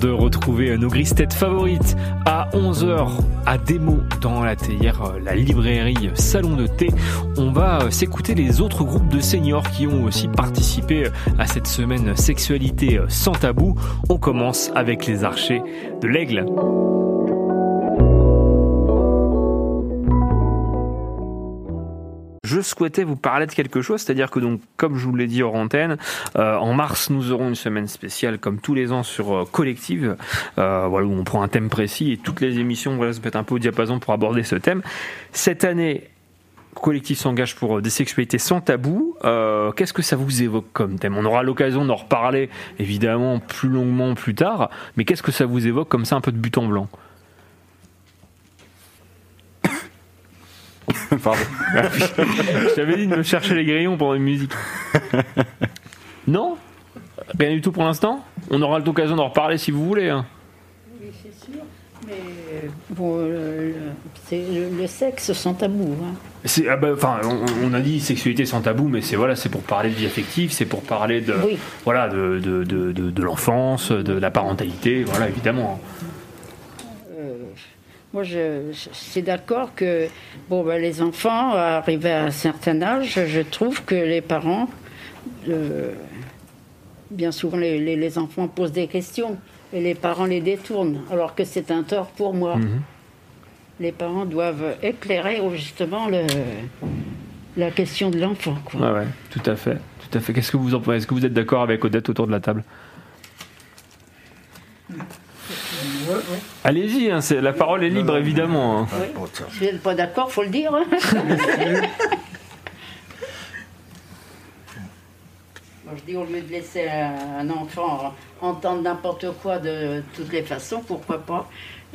de retrouver nos grises têtes favorites à 11h à démo dans la théière, la librairie Salon de thé. On va s'écouter les autres groupes de seniors qui ont aussi participé à cette semaine sexualité sans tabou. On commence avec les archers de l'aigle. Je souhaitais vous parler de quelque chose, c'est-à-dire que comme je vous l'ai dit hors antenne, euh, en mars nous aurons une semaine spéciale comme tous les ans sur euh, Collective, euh, voilà où on prend un thème précis et toutes les émissions voilà se mettent un peu au diapason pour aborder ce thème. Cette année, Collectif s'engage pour des sexualités sans tabou. Qu'est-ce que ça vous évoque comme thème? On aura l'occasion d'en reparler évidemment plus longuement plus tard, mais qu'est-ce que ça vous évoque comme ça un peu de but en blanc? Pardon. je t'avais dit de me chercher les grillons pour une musique. Non? Rien du tout pour l'instant? On aura l'occasion d'en reparler si vous voulez. Hein. Oui, c'est sûr. Mais bon, c'est le, sexe sans tabou. Hein. Ah bah, on, a dit sexualité sans tabou, mais c'est voilà, c'est pour parler de vie affective, c'est pour parler de voilà de, de, de, de l'enfance, de la parentalité, voilà évidemment. Moi, je, suis d'accord que bon, ben, les enfants, arrivés à un certain âge, je trouve que les parents, euh, bien souvent, les, enfants posent des questions et les parents les détournent, alors que c'est un tort pour moi. Mhm. Les parents doivent éclairer justement le, la question de l'enfant. Ouais, ouais, tout à fait. Tout à fait. Qu'est-ce que vous en pensez? Est-ce que vous êtes d'accord avec Odette autour de la table? Allez-y, hein, la parole est libre évidemment. Hein. Si vous n'êtes pas d'accord, faut le dire. Hein. je dis au lieu de laisser un enfant entendre n'importe quoi de toutes les façons, pourquoi pas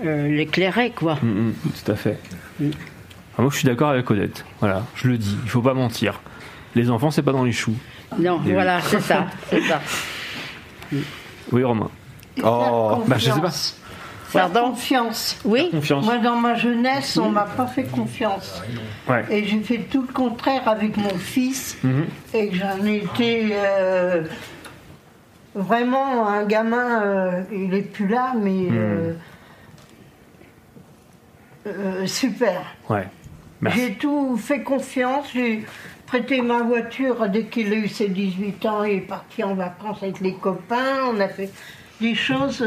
euh, l'éclairer quoi. Mm, mm, tout à fait. Ah, moi je suis d'accord avec Odette. Voilà, je le dis, il faut pas mentir. Les enfants c'est pas dans les choux. Non, voilà, c'est ça, c'est ça. Oui Romain. Oh, bah, je sais pas. Pardon confiance. Oui. Moi, dans ma jeunesse, on m'a pas fait confiance. Et j'ai fait tout le contraire avec mon fils. Mhm. Et j'en étais euh, vraiment un gamin. Euh, il est plus là, mais mhm. euh, super. Ouais. J'ai tout fait confiance. J'ai prêté ma voiture dès qu'il a eu ses 18 ans. Il est parti en vacances avec les copains. On a fait des choses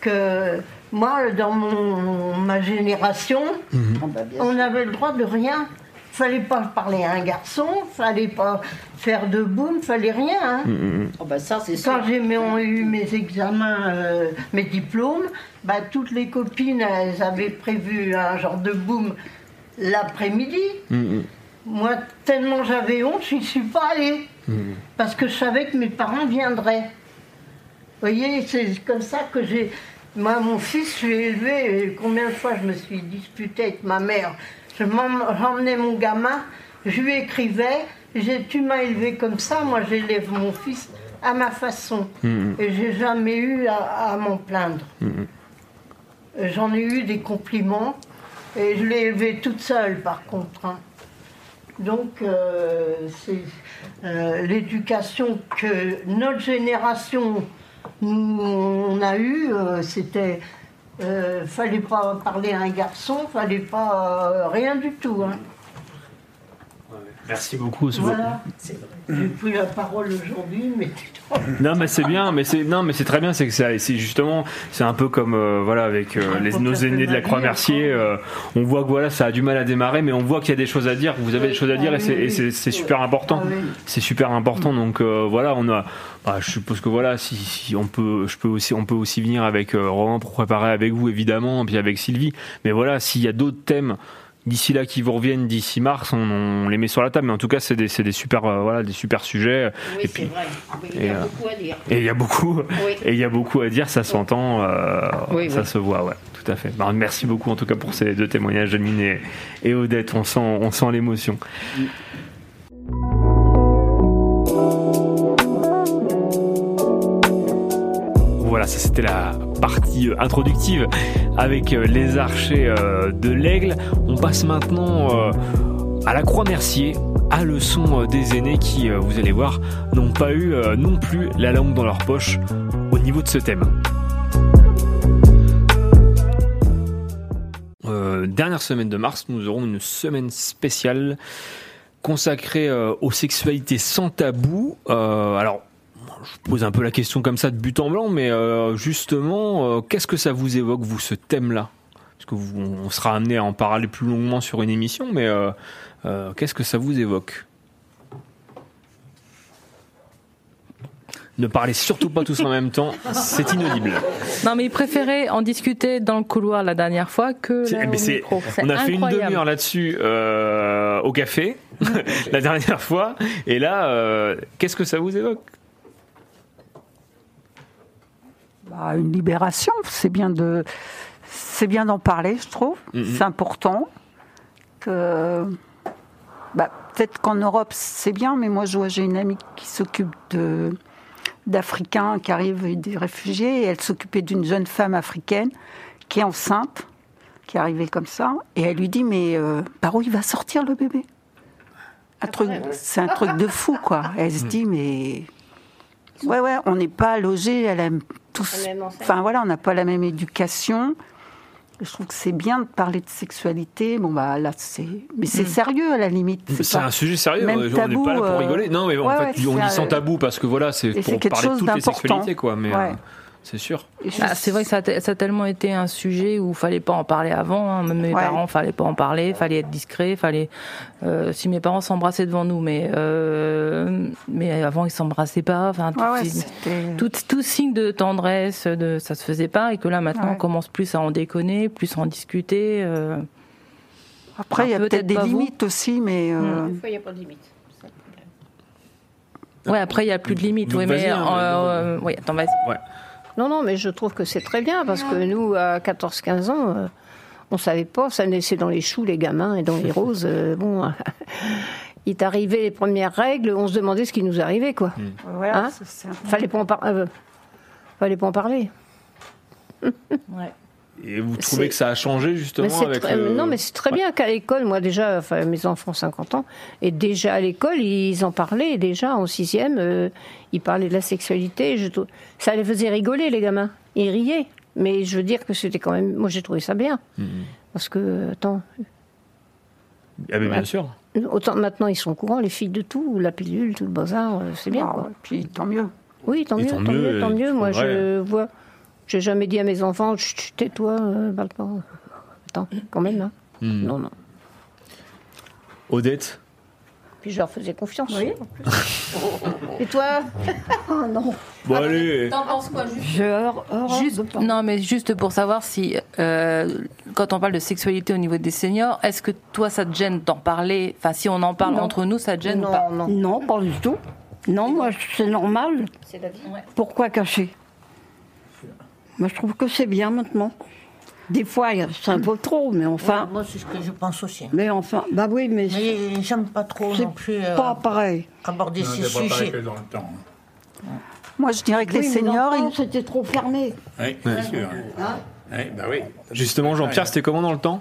que moi, dans mon, ma génération, mhm. ah bah, on avait le droit de rien. Fallait pas parler à un garçon, fallait pas faire de boum, fallait rien. Hein. Oh, bah, ça, Quand j'ai eu mes examens, euh, mes diplômes, bah, toutes les copines, elles avaient prévu un genre de boum l'après-midi. Moi, tellement j'avais honte, je n'y suis pas allée. Parce que je savais que mes parents viendraient. Vous voyez, c'est comme ça que j'ai moi, mon fils, je l'ai élevé, combien de fois je me suis disputée avec ma mère. J'emmenais mon gamin, je lui écrivais, tu m'as élevé comme ça, moi j'élève mon fils à ma façon. Mm-hmm. Et j'ai jamais eu à, m'en plaindre. Mm-hmm. J'en ai eu des compliments, et je l'ai élevé toute seule par contre. Hein. Donc, euh, c'est euh, l'éducation que notre génération on a eu, euh, c'était. Euh, fallait pas parler à un garçon, fallait pas euh, rien du tout. Hein. Merci beaucoup. Voilà. J'ai pris la parole aujourd'hui, mais non, mais c'est bien, mais c'est non, mais c'est très bien. C'est que c'est justement, c'est un peu comme euh, voilà avec euh, les, nos aînés de la Croix-Mercier. Euh, on voit que voilà, ça a du mal à démarrer, mais on voit qu'il y a des choses à dire. Vous avez des choses à dire, et c'est super important. Ah c'est super important. Donc voilà, on a. Bah, je suppose que voilà, si, on peut, je peux aussi, on peut aussi venir avec Romain pour préparer avec vous évidemment, puis avec Sylvie. Mais voilà, s'il y a d'autres thèmes d'ici là qui vous reviennent d'ici mars, on, les met sur la table. Mais en tout cas, c'est des, des, super, euh, voilà, des super sujets. Oui, c'est vrai. il y a euh, beaucoup à dire. Et il y a beaucoup, et il y a beaucoup à dire. Ça s'entend, euh, ça se voit, ouais, tout à fait. Bah, merci beaucoup en tout cas pour ces deux témoignages, Janine et, et Odette. On sent, on sent l'émotion. Voilà, ça c'était la partie euh, introductive avec euh, les archers euh, de l'aigle. On passe maintenant à la croix Mercier, à leçon des aînés qui, vous allez voir, n'ont pas eu non plus la langue dans leur poche au niveau de ce thème. Dernière semaine de mars, nous aurons une semaine spéciale consacrée aux sexualités sans tabou. Alors, je pose un peu la question comme ça de but en blanc, mais euh, justement, euh, qu'est-ce que ça vous évoque, vous, ce thème-là? Parce que vous, on sera amené à en parler plus longuement sur une émission, mais euh, qu'est-ce que ça vous évoque? Ne parlez surtout pas tous en même temps, c'est inaudible. Non, mais il préférait en discuter dans le couloir la dernière fois que C'est- là, au mais c'est- micro. C'est on a fait une incroyable. demi-heure là-dessus euh, au café la dernière fois, et là, euh, qu'est-ce que ça vous évoque? Bah, une libération, c'est bien de, c'est bien d'en parler, je trouve. Mhm. C'est important. Que, bah, peut-être qu'en Europe c'est bien, mais moi je vois j'ai une amie qui s'occupe de d'Africains qui arrivent des réfugiés et elle s'occupait d'une jeune femme africaine qui est enceinte, qui est arrivée comme ça, et elle lui dit mais euh, par où il va sortir le bébé un truc, c'est un truc de fou quoi. Elle se dit mais ouais ouais, on n'est pas logés à la tous, enfin voilà, on n'a pas la même éducation. Je trouve que c'est bien de parler de sexualité. Bon bah là c'est, mais c'est sérieux à la limite. C'est un sujet sérieux, même on n'est tabou, pas là pour euh, rigoler. Non, mais en ouais, fait, ouais, on dit sans tabou parce que voilà, c'est pour quelque parler de chose toutes les d'important. sexualités, quoi. Mais Ouais. euh, c'est sûr. Et je- Ah, c'est vrai que ça a, t- ça a tellement été un sujet où fallait pas en parler avant. hein. Même mes Ouais. parents, fallait pas en parler, fallait être discret, fallait. euh, si mes parents s'embrassaient devant nous, mais euh, mais avant ils s'embrassaient pas. Enfin, tout, Ouais, ouais, si- c'était- tout, tout signe de tendresse, de ça se faisait pas, et que là maintenant Ouais. on commence plus à en déconner, plus à en discuter. euh. Après, il y a peut-être des vous. limites aussi, mais euh, Des fois, il n'y a pas de limite. Ouais, après il y a plus de limites. Oui, mais hein, euh, euh, oui, attends, vas-y. Ouais. Non, non, mais je trouve que c'est très bien parce que nous, à 14-15 ans, euh, on savait pas, ça naissait dans les choux, les gamins, et dans les roses. euh, bon, il est arrivé les premières règles, on se demandait ce qui nous arrivait, quoi. voilà, Hein c'est- c'est un- Fallait pas en par- euh, fallait pas en parler. Ouais. Et vous trouvez que ça a changé justement Mais avec très- le- Non, mais c'est très bien qu'à l'école, moi déjà, enfin, mes enfants ont 50 ans, et déjà à l'école, ils en parlaient, déjà en sixième, euh, ils parlaient de la sexualité. Je Ça les faisait rigoler, les gamins. Ils riaient. Mais je veux dire que c'était quand même. Moi, j'ai trouvé ça bien. Mhm. Parce que, attends, Ah, mais bien sûr. autant maintenant, ils sont au courant, les filles de tout, la pilule, tout le bazar, euh, c'est bien. Ah, quoi. Puis tant mieux. Oui, tant Et mieux, tant tant, mieux, mieux, tant mieux. Moi, je vois. J'ai jamais dit à mes enfants, tais-toi, euh, parle pas. Attends, quand même, hein. Hmm. Non, non. Odette Puis je leur faisais confiance. Et toi Oh non. Bon, allez T'en penses quoi juste J'ai hor- horreur Juste- non, mais juste pour savoir si, euh, quand on parle de sexualité au niveau des seniors, est-ce que toi, ça te gêne d'en parler? Enfin, si on en parle Non. entre nous, ça te gêne ou pas? Non, non. Non, pas du tout. Non, moi, c'est normal. C'est la vie. Pourquoi cacher? Moi, je trouve que c'est bien maintenant. Des fois, c'est un peu trop, mais enfin. Ouais, moi, c'est ce que je pense aussi. Mais enfin, bah oui, mais c'est Mais j'aime pas trop non plus euh, pas pareil. aborder Non, ces c'est pas pareil sujets. que dans le temps. Moi, je dirais que Oui, les seniors, ils- c'était trop fermé. Oui, bien sûr. Hein Oui, bah oui. Justement, Jean-Pierre, c'était comment dans le temps?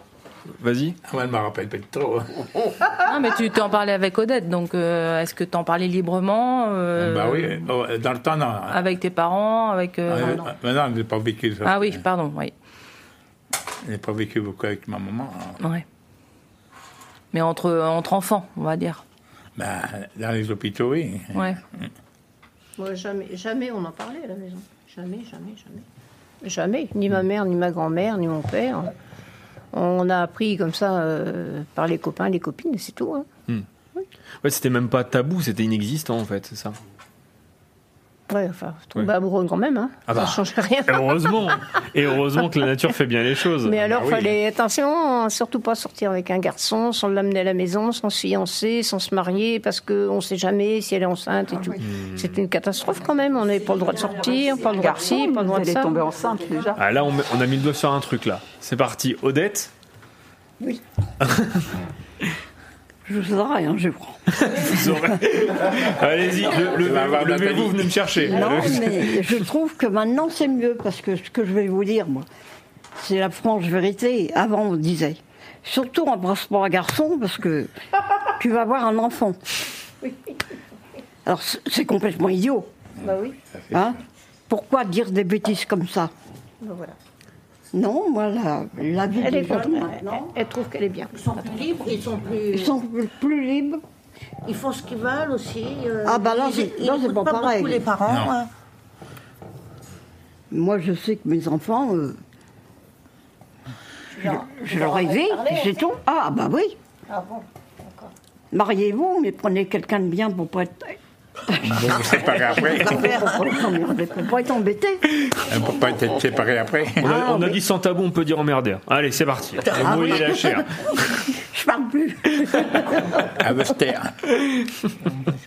Vas-y. Ah, elle me rappelle pas trop. Non, mais tu t'en parlais avec Odette, donc euh, est-ce que t'en parlais librement euh, Bah oui, dans le temps, non. Avec tes parents, avec. euh, Euh, non. non, je n'ai pas vécu ça. Ah oui, pardon, oui. Je n'ai pas vécu beaucoup avec ma maman. hein. Ouais. Mais entre, entre enfants, on va dire. Bah, dans les hôpitaux, oui. Ouais. Moi, jamais, jamais on en parlait à la maison. Jamais, jamais, jamais. Jamais. Ni ma mère, ni ma grand-mère, ni mon père. On a appris comme ça euh, par les copains, les copines, c'est tout. hein. Ouais, c'était même pas tabou, c'était inexistant en fait, c'est ça. Ouais, enfin, tomber Ouais. amoureux quand même. Hein. Ah bah. Ça change rien. Et heureusement Et heureusement que la nature fait bien les choses. Mais alors, bah oui. fallait attention, surtout pas sortir avec un garçon sans l'amener à la maison, sans se fiancer, sans se marier, parce qu'on ne sait jamais si elle est enceinte et tout. C'est une catastrophe quand même. On n'a pas le droit de sortir, pas le droit de ci, pas le droit de elle est ça. tombée enceinte déjà. Ah là, on, met- on a mis le doigt sur un truc là. C'est parti. Odette? Je sais rien, je crois. vous aurez- Allez-y, le- le- levez-vous, Nathalie. venez me chercher. Non, mais je trouve que maintenant c'est mieux parce que ce que je vais vous dire, moi, c'est la franche vérité. Avant, on disait surtout embrasse pas un garçon parce que tu vas avoir un enfant. Alors c'est c'est complètement idiot. Bah oui. Hein? Pourquoi dire des bêtises comme ça? Bah voilà. Non, moi, la, la vie Elle, est des jeunes, contente. maintenant, elle trouve qu'elle est bien. Ils sont plus libres, ils sont plus. ils sont plus libres. Ils font ce qu'ils veulent aussi. euh, Ah, bah là, c'est- ils là, c'est écoutent pas pareil. beaucoup les parents. Non. hein. Moi, je sais que mes enfants, euh, je, je leur ai dit, c'est tout. Ah, bah oui. Ah bon Mariez-vous, mais prenez quelqu'un de bien pour pas être, Vous vous séparez après. pour pas être emmerdé, pour pas être embêté. On ne peut pas être séparé après. On a, Ah, on a oui. dit sans tabou, on peut dire emmerdé. Allez, c'est parti. Il est lâché. hein. Je parle plus. À Vester.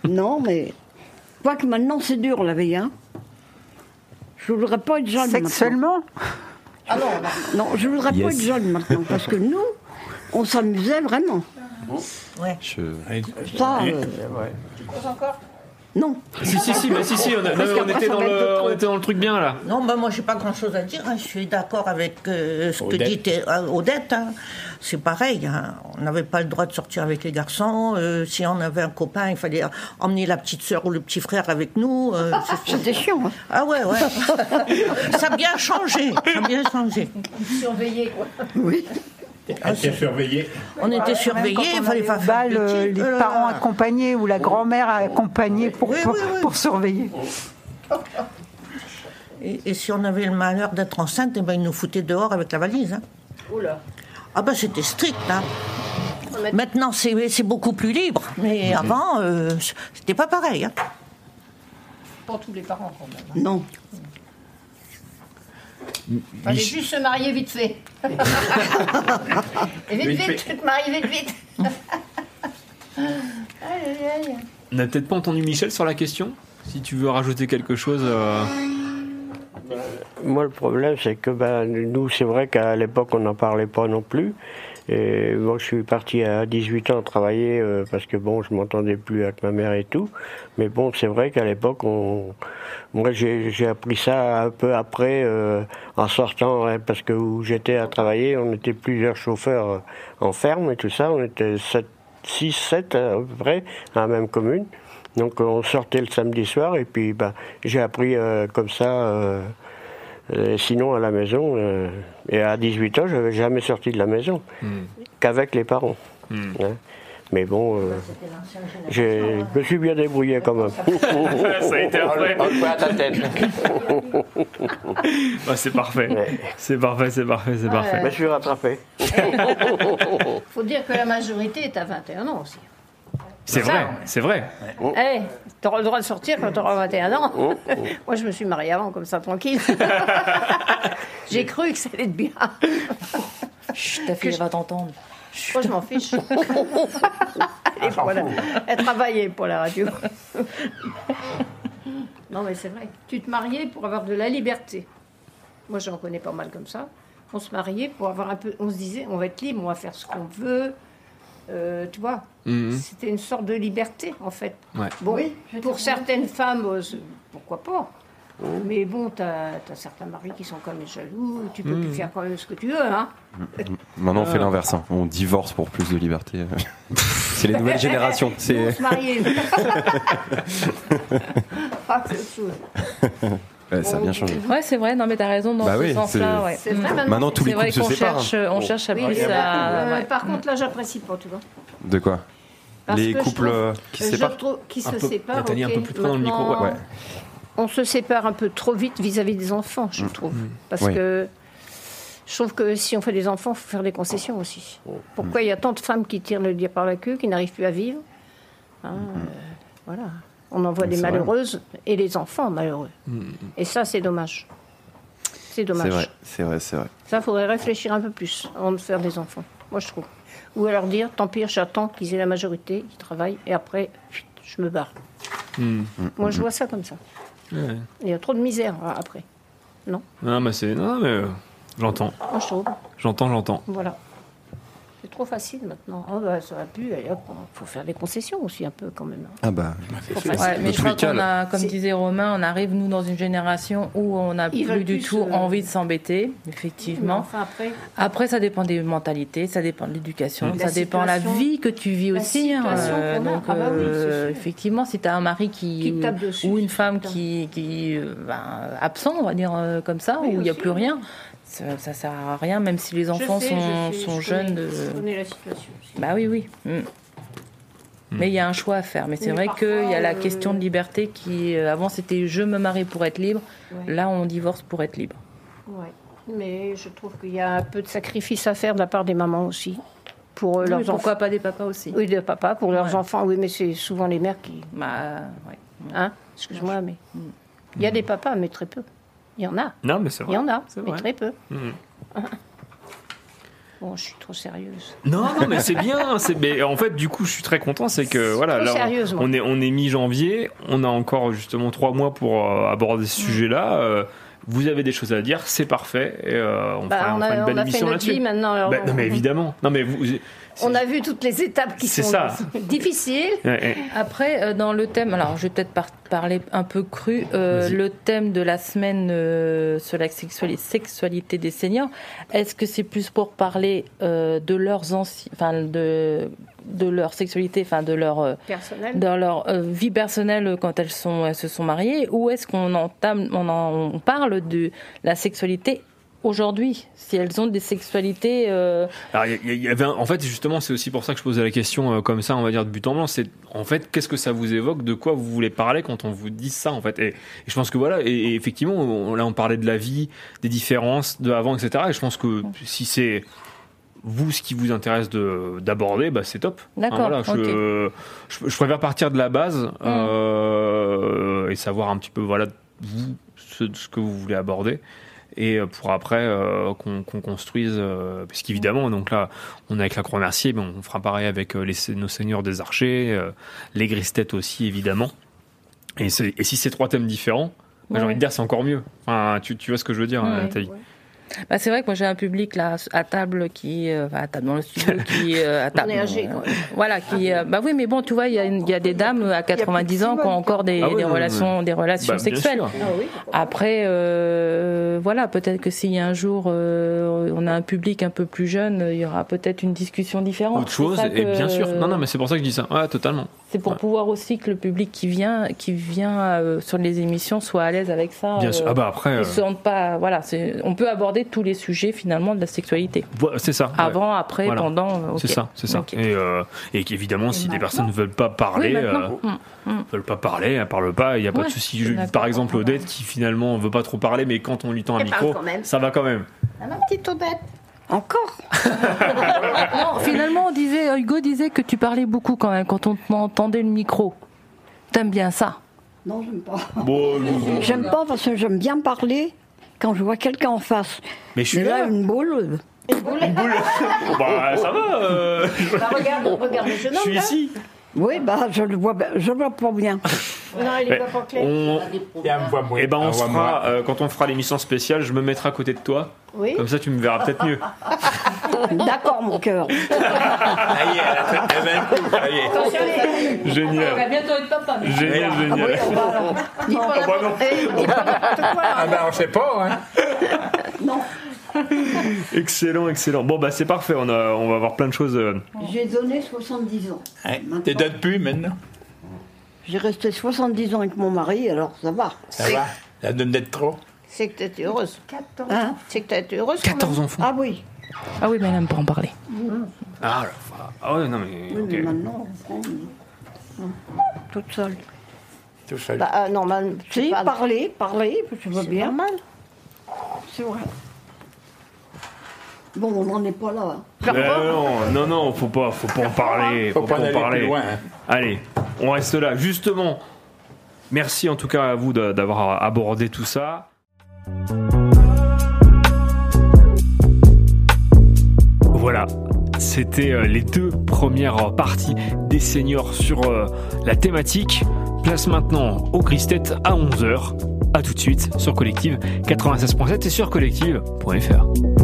Non, mais quoique maintenant c'est dur la vie, hein. Je voudrais pas être jeune Sexuellement? Maintenant. Non, je voudrais pas être jeune maintenant, parce que nous, on s'amusait vraiment. Je... Ça, euh, non. Si, si, si, bah, si, si, on, a- non, on était dans le, on était dans le truc bien là. Non, ben moi, j'ai pas grand-chose à dire. hein. Je suis d'accord avec euh, ce que dit euh, Odette. hein. C'est pareil. hein. On n'avait pas le droit de sortir avec les garçons. Euh, si on avait un copain, il fallait emmener la petite sœur ou le petit frère avec nous. euh, c'est- C'était chiant. hein. ah ouais, ouais. ça a bien changé. Ça a bien changé. Surveiller, quoi. Oui. Elle était surveillée. On était surveillés, il fallait pas faire euh, les Oh là parents là. accompagnés ou la grand-mère accompagnée pour, Oui, pour, oui, oui. pour surveiller. Et, et si on avait le malheur d'être enceinte, eh ben, ils nous foutaient dehors avec la valise. hein. Oula. Ah ben c'était strict. hein. Maintenant c'est beaucoup plus libre, mais avant euh, c'était pas pareil. hein. Pour tous les parents, quand même. hein. Non. Fallait juste se marier vite fait. Et vite, vite, tu te maries vite, vite. Aïe, aïe, aïe. On n'a peut-être pas entendu Michel sur la question. Si tu veux rajouter quelque chose. euh, Moi, le problème, c'est que ben, nous, c'est vrai qu'à l'époque, on n'en parlait pas non plus. Et moi, je suis parti à 18 ans travailler euh, parce que bon, je m'entendais plus avec ma mère et tout. Mais bon, c'est vrai qu'à l'époque, on... moi, j'ai j'ai appris ça un peu après, euh, en sortant, hein, parce que où j'étais à travailler, on était plusieurs chauffeurs euh, en ferme et tout ça. On était 6, 7 à peu près, dans la même commune. Donc, on sortait le samedi soir et puis ben, j'ai appris euh, comme ça. Euh, sinon, à la maison, euh, et à 18 ans, je n'avais jamais sorti de la maison, qu'avec les parents. Hmm. hein. Mais bon, euh, je me suis bien débrouillé quand même. Ça a été après. On le fait à ta tête. C'est parfait. Ouais. C'est parfait, c'est parfait, c'est parfait. Je me suis rattrapé. Faut dire que la majorité est à 21 ans aussi. C'est vrai, c'est vrai. Eh, t'auras le droit de sortir quand t'auras 21 ans. Moi, je me suis mariée avant, comme ça, tranquille. J'ai cru que ça allait être bien. Chut, ta fille elle va t'entendre. Moi, je m'en fiche. Elle, pour la- Elle travaillait pour la radio. Non, mais c'est vrai. Tu te mariais pour avoir de la liberté. Moi, j'en connais pas mal comme ça. On se mariait pour avoir un peu. On se disait, on va être libre, on va faire ce qu'on veut. Euh, tu vois, Mhm. c'était une sorte de liberté, en fait. Ouais. Bon, pour certaines femmes, euh, pourquoi pas Mais bon, t'as as certains maris qui sont quand même jaloux. Tu peux plus faire quand même ce que tu veux, hein Maintenant, on fait l'inverse. hein. On divorce pour plus de liberté. c'est les nouvelles générations. C'est ah. Ouais, ça a bien changé. Ouais, c'est vrai, non mais t'as raison dans Bah ce oui, sens-là. c'est- Ouais. C'est vrai, Mm. maintenant, Maintenant, tous les C'est vrai couples se qu'on séparent. cherche, on cherche à Oui, plus à- euh, ouais. Par contre, là, j'apprécie pas, tu vois. De quoi Parce Les couples trouve- euh, qui se séparent Un se séparent. Nathalie, un peu plus près dans le micro, maintenant, ouais. On se sépare un peu trop vite vis-à-vis des enfants, je trouve. Parce Oui. que je trouve que si on fait des enfants, il faut faire des concessions aussi. Pourquoi il y a tant de femmes qui tirent le dire par la queue, qui n'arrivent plus à vivre Hein, euh, Voilà. On en voit Oui, des c'est vrai. malheureuses et les enfants malheureux. Et ça, c'est dommage. C'est C'est dommage. vrai, c'est vrai, c'est vrai. Ça, faudrait réfléchir un peu plus avant de faire des enfants. Moi, je trouve. Ou alors dire, tant pis, j'attends qu'ils aient la majorité, qu'ils travaillent, et après, je me barre. Hmm. Moi, je vois ça comme ça. Ouais. Il y a trop de misère euh, après. Non, Non, mais c'est. Non, mais. euh, J'entends, moi, je trouve. j'entends, j'entends. Voilà. C'est trop facile maintenant. Oh, bah, ça va plus, hop, faut faire des concessions aussi un peu quand même. Ah bah. Ouais, mais je crois qu'on a, comme disait Romain, on arrive nous dans une génération où on n'a plus du tout euh, envie de s'embêter, effectivement. enfin, après, Après, ça dépend des mentalités, ça dépend de l'éducation, ça dépend de la vie que tu vis aussi. hein, euh, donc, Ah bah oui, euh, effectivement, si tu as un mari qui, Qui te tape dessus, ou une femme qui, qui euh, ben, absent, on va dire euh, comme ça, Oui, où il n'y a plus rien, ça, ça sert à rien, même si les enfants sais, sont, je sais, sont je jeunes. connais- de- je connais la situation aussi. Bah oui, oui. Mm. Mais il y a un choix à faire. Mais c'est vrai qu'il y a la euh, question de liberté qui, euh, avant, c'était je me marie pour être libre. Ouais. Là, on divorce pour être libre. Ouais. Mais je trouve qu'il y a un peu de sacrifice à faire de la part des mamans aussi. Pour euh, Oui, leurs pourquoi enfants. pas des papas aussi Oui, des papas, pour leurs Ouais. enfants. Oui, mais c'est souvent les mères qui. Bah, ouais. Hein? Excuse-moi, mais. Il y a des papas, mais très peu. Il y en a. Non, mais c'est Il vrai. y en a, mais très peu. Mhm. Bon, je suis trop sérieuse. Non, non, mais c'est bien. Mais en fait, du coup, je suis très content. C'est que voilà, là, on- on est, on est mi-janvier. On a encore justement trois mois pour euh, aborder ce sujet-là. Euh, vous avez des choses à dire, c'est parfait. Et, euh, on Bah, fera, on on fera a, une on belle a fait émission là-dessus. maintenant. alors Bah, non, on- mais évidemment. Non, mais vous. On a vu toutes les étapes qui sont ça. difficiles. Ouais, ouais. Après, euh, dans le thème, alors je vais peut-être par- parler un peu cru, euh, le thème de la semaine euh, sur la sexuali- sexualité des seniors, est-ce que c'est plus pour parler euh, de leurs anciens, enfin de, de leur sexualité, enfin de leur, Personnel. leur euh, vie personnelle quand elles, sont, elles se sont mariées, ou est-ce qu'on entame, on, en- on parle de la sexualité aujourd'hui, si elles ont des sexualités euh, Alors, y, y avait un- en fait, justement, c'est aussi pour ça que je posais la question euh, comme ça, on va dire de but en blanc. C'est en fait, qu'est-ce que ça vous évoque De quoi vous voulez parler quand on vous dit ça, en fait? Et, et je pense que voilà, et, et effectivement, on- là, on parlait de la vie, des différences de avant, etc. Et je pense que si c'est vous ce qui vous intéresse de- d'aborder, bah, c'est top. D'accord, voilà, je, je, je préfère partir de la base euh, et savoir un petit peu, voilà, vous, ce, ce que vous voulez aborder et euh, pour après euh, qu'on construise euh, parce qu'évidemment donc là on est avec la croix mercier mais on fera pareil avec euh, les, nos seigneurs des archers les grises têtes aussi évidemment. Et, si c'est trois thèmes différents j'ai envie de dire c'est encore mieux. Enfin tu, tu vois ce que je veux dire Ouais. Nathalie Bah, c'est vrai que moi j'ai un public là à table qui, euh, à table dans le studio qui euh, à table. est âgé, euh, quoi. voilà, qui, euh, bah oui, mais bon, tu vois, il y, a une- il y a des dames à 90 ans qui ont encore des, Ah oui, des oui, relations, oui. des relations Bah, sexuelles. sûr. Après, euh, voilà, peut-être que si un jour euh, on a un public un peu plus jeune, il y aura peut-être une discussion différente. autre chose et que- bien sûr non non mais c'est pour ça que je dis ça ouais totalement C'est pour Ouais. pouvoir aussi que le public qui vient, qui vient euh, sur les émissions soit à l'aise avec ça. bien sûr euh, ah bah après ils euh, se sentent pas, voilà, on peut aborder tous les sujets finalement de la sexualité. c'est ça ouais. Avant, après, Voilà. pendant. euh, c'est ça c'est ça et, euh, et qu'évidemment si des personnes ne veulent pas parler Oui, maintenant. euh, Mm, mm. veulent pas parler, elle parle pas, il y a pas Ouais, de souci. Par exemple, Odette qui finalement veut pas trop parler, mais quand on lui tend un Elle micro, quand même. ça va quand même. Ah, ma petite Odette. Encore Non, finalement, on disait, Hugo disait que tu parlais beaucoup quand même quand on entendait le micro. T'aimes bien ça Non, j'aime pas. Bon, euh, J'aime pas parce que j'aime bien parler quand je vois quelqu'un en face. mais je suis là, là. une boule. Une boule. bah, ça va. euh, Bah, regarde, regarde le jeune je suis là. ici. Oui, bah, je le vois, je le vois pas bien. Non, il est pas on, moins. eh ben, on se fera, euh, quand on fera l'émission spéciale, je me mettrai à côté de toi. Oui. Comme ça, tu me verras peut-être mieux. D'accord, mon cœur. Fait- elle va Génial. bientôt être papa. Génial, Ah génial. on non. Ah ben on sait pas, hein. Excellent, excellent. Bon, bah, c'est parfait. On, a, on va avoir plein de choses. euh, J'ai donné 70 ans. T'es donnes plus maintenant? J'ai resté 70 ans avec mon mari, alors ça va. Ça va Ça donne d'être trop. C'est que t'es heureuse. Hein C'est que t'es heureuse. quand 14 enfants. ah oui, Ah oui, mais elle aime pas en parler. Ah, la fa- ah ouais, non, mais. oui ok. mais maintenant, on prend, non, toute seule. Tout seul. Bah, euh, normal, c'est Si, pas- parler, parler, je veux bien. normal. C'est vrai. Bon, on n'en est pas là. hein. Euh, non, non, non, faut pas, faut pas en parler. Faut pas en aller parler. plus loin. hein. Allez, on reste là. Justement, merci en tout cas à vous d'avoir abordé tout ça. Voilà, c'était euh, les deux premières parties des seniors sur euh, la thématique. Place maintenant au Christette à 11h. A tout de suite sur Collective 96.7 et sur collective.fr.